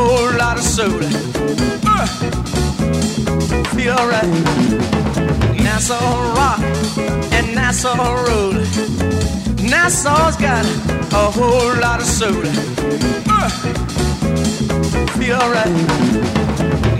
Whole lot of soda. Uh, feel right. Nassau Rock and Nassau Road. Nassau's got a whole lot of soda. Uh, feel right.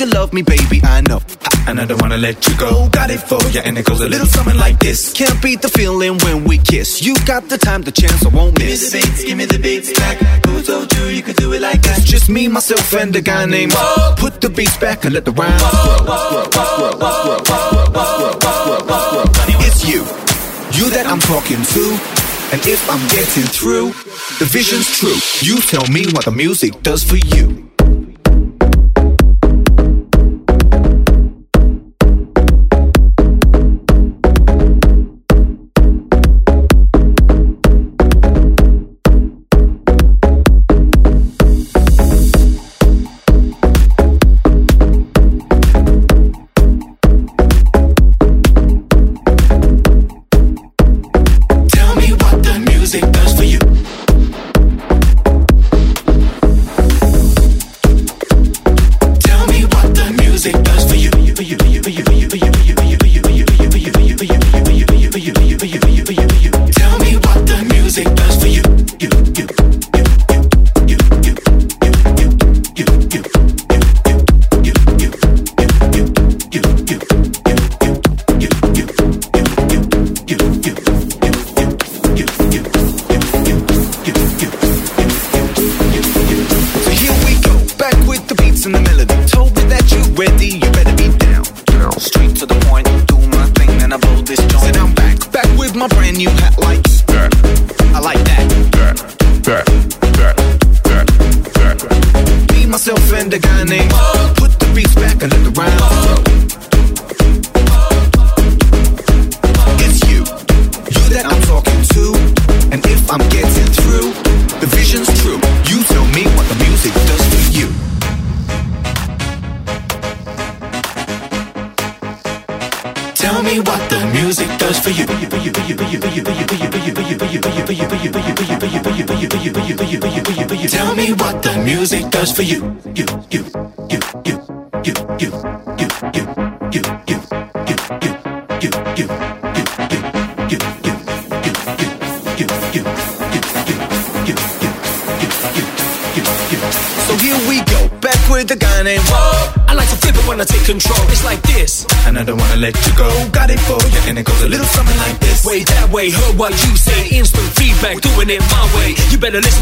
You love me, baby, I know. And I don't wanna let you go. Got it for you, and it goes a little something like this. Can't beat the feeling when we kiss. You got the time, the chance, I won't miss. Give me the beats, give me the beats back. Who told you you could do it like that? It's just me, myself, and a guy named Mo. Put the beats back and let the rhymes grow. It's you, you that I'm talking to. And if I'm getting through, the vision's true. You tell me what the music does for you.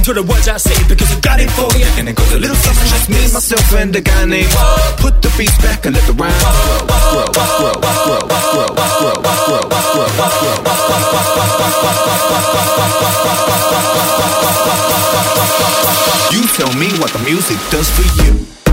To the words I say because I got it for you. And it goes a little something just me, myself, and a guy named Put the beats back and let the rhymes grow. You tell me what the music does for you.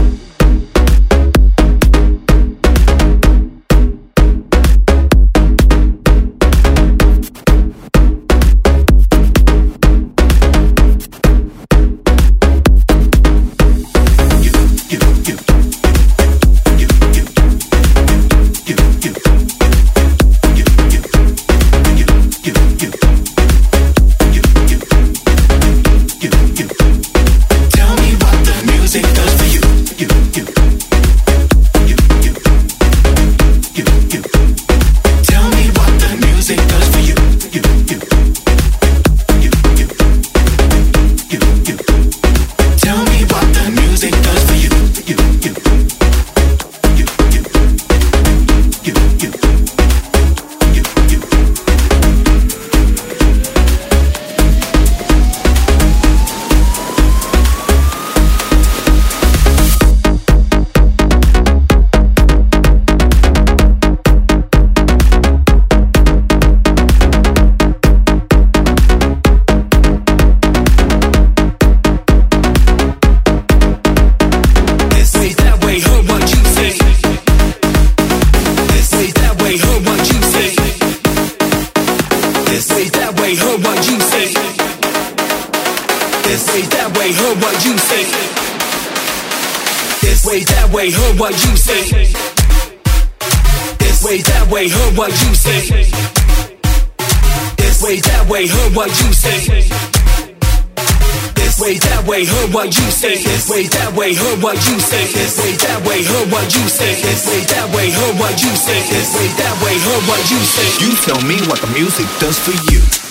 What you say. This way, that way, heard what you say. This way, that way, heard what you say. This way that way, heard what you say. This way that way, hear what you say. This way, that way, heard what you say. This way, that way, heard what you say. You tell me what the music does for you.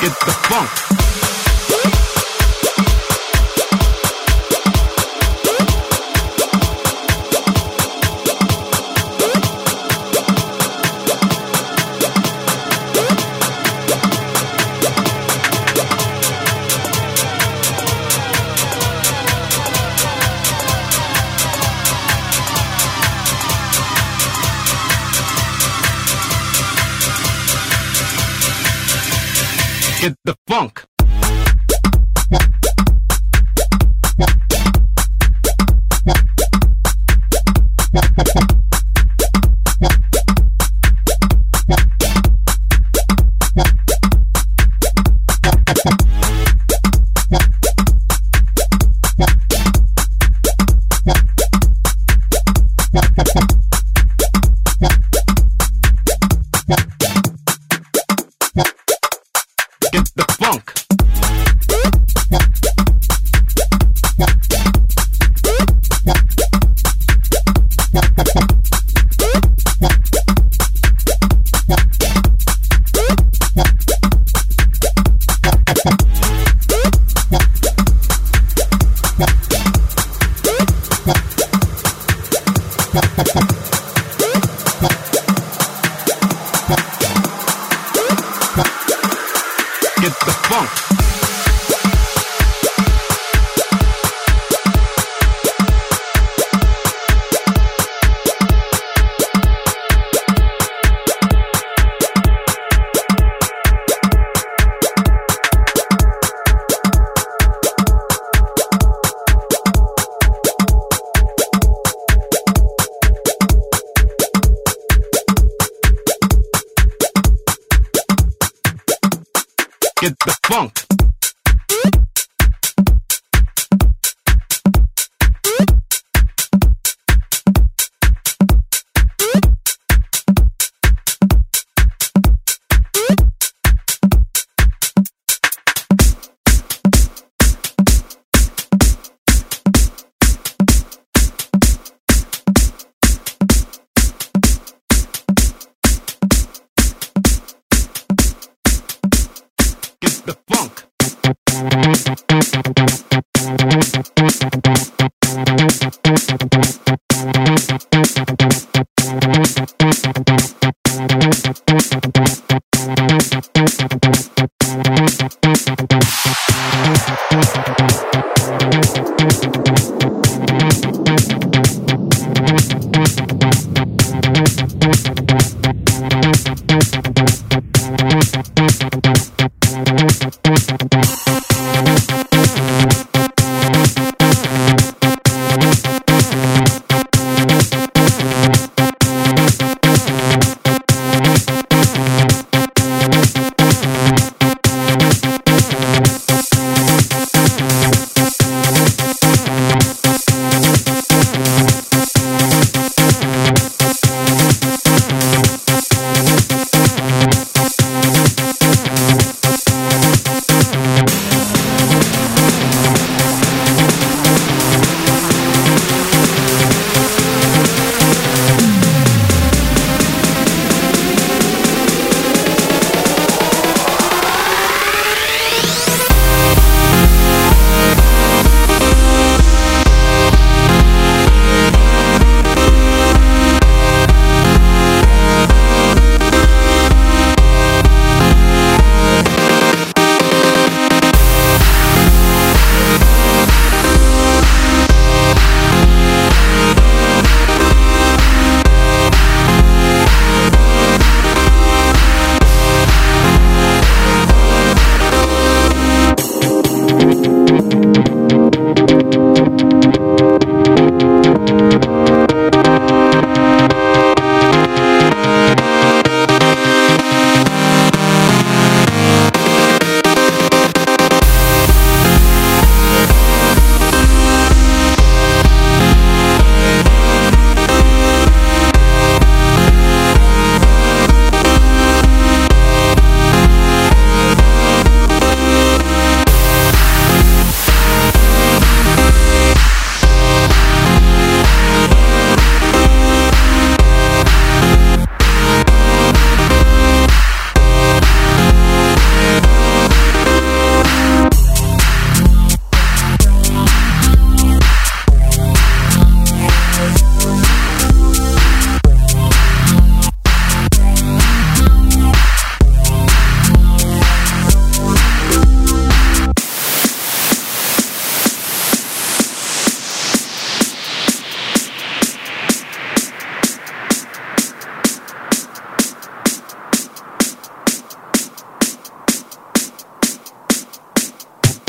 Get the funk. Funk. Funk.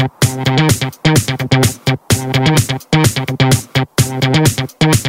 Thank you.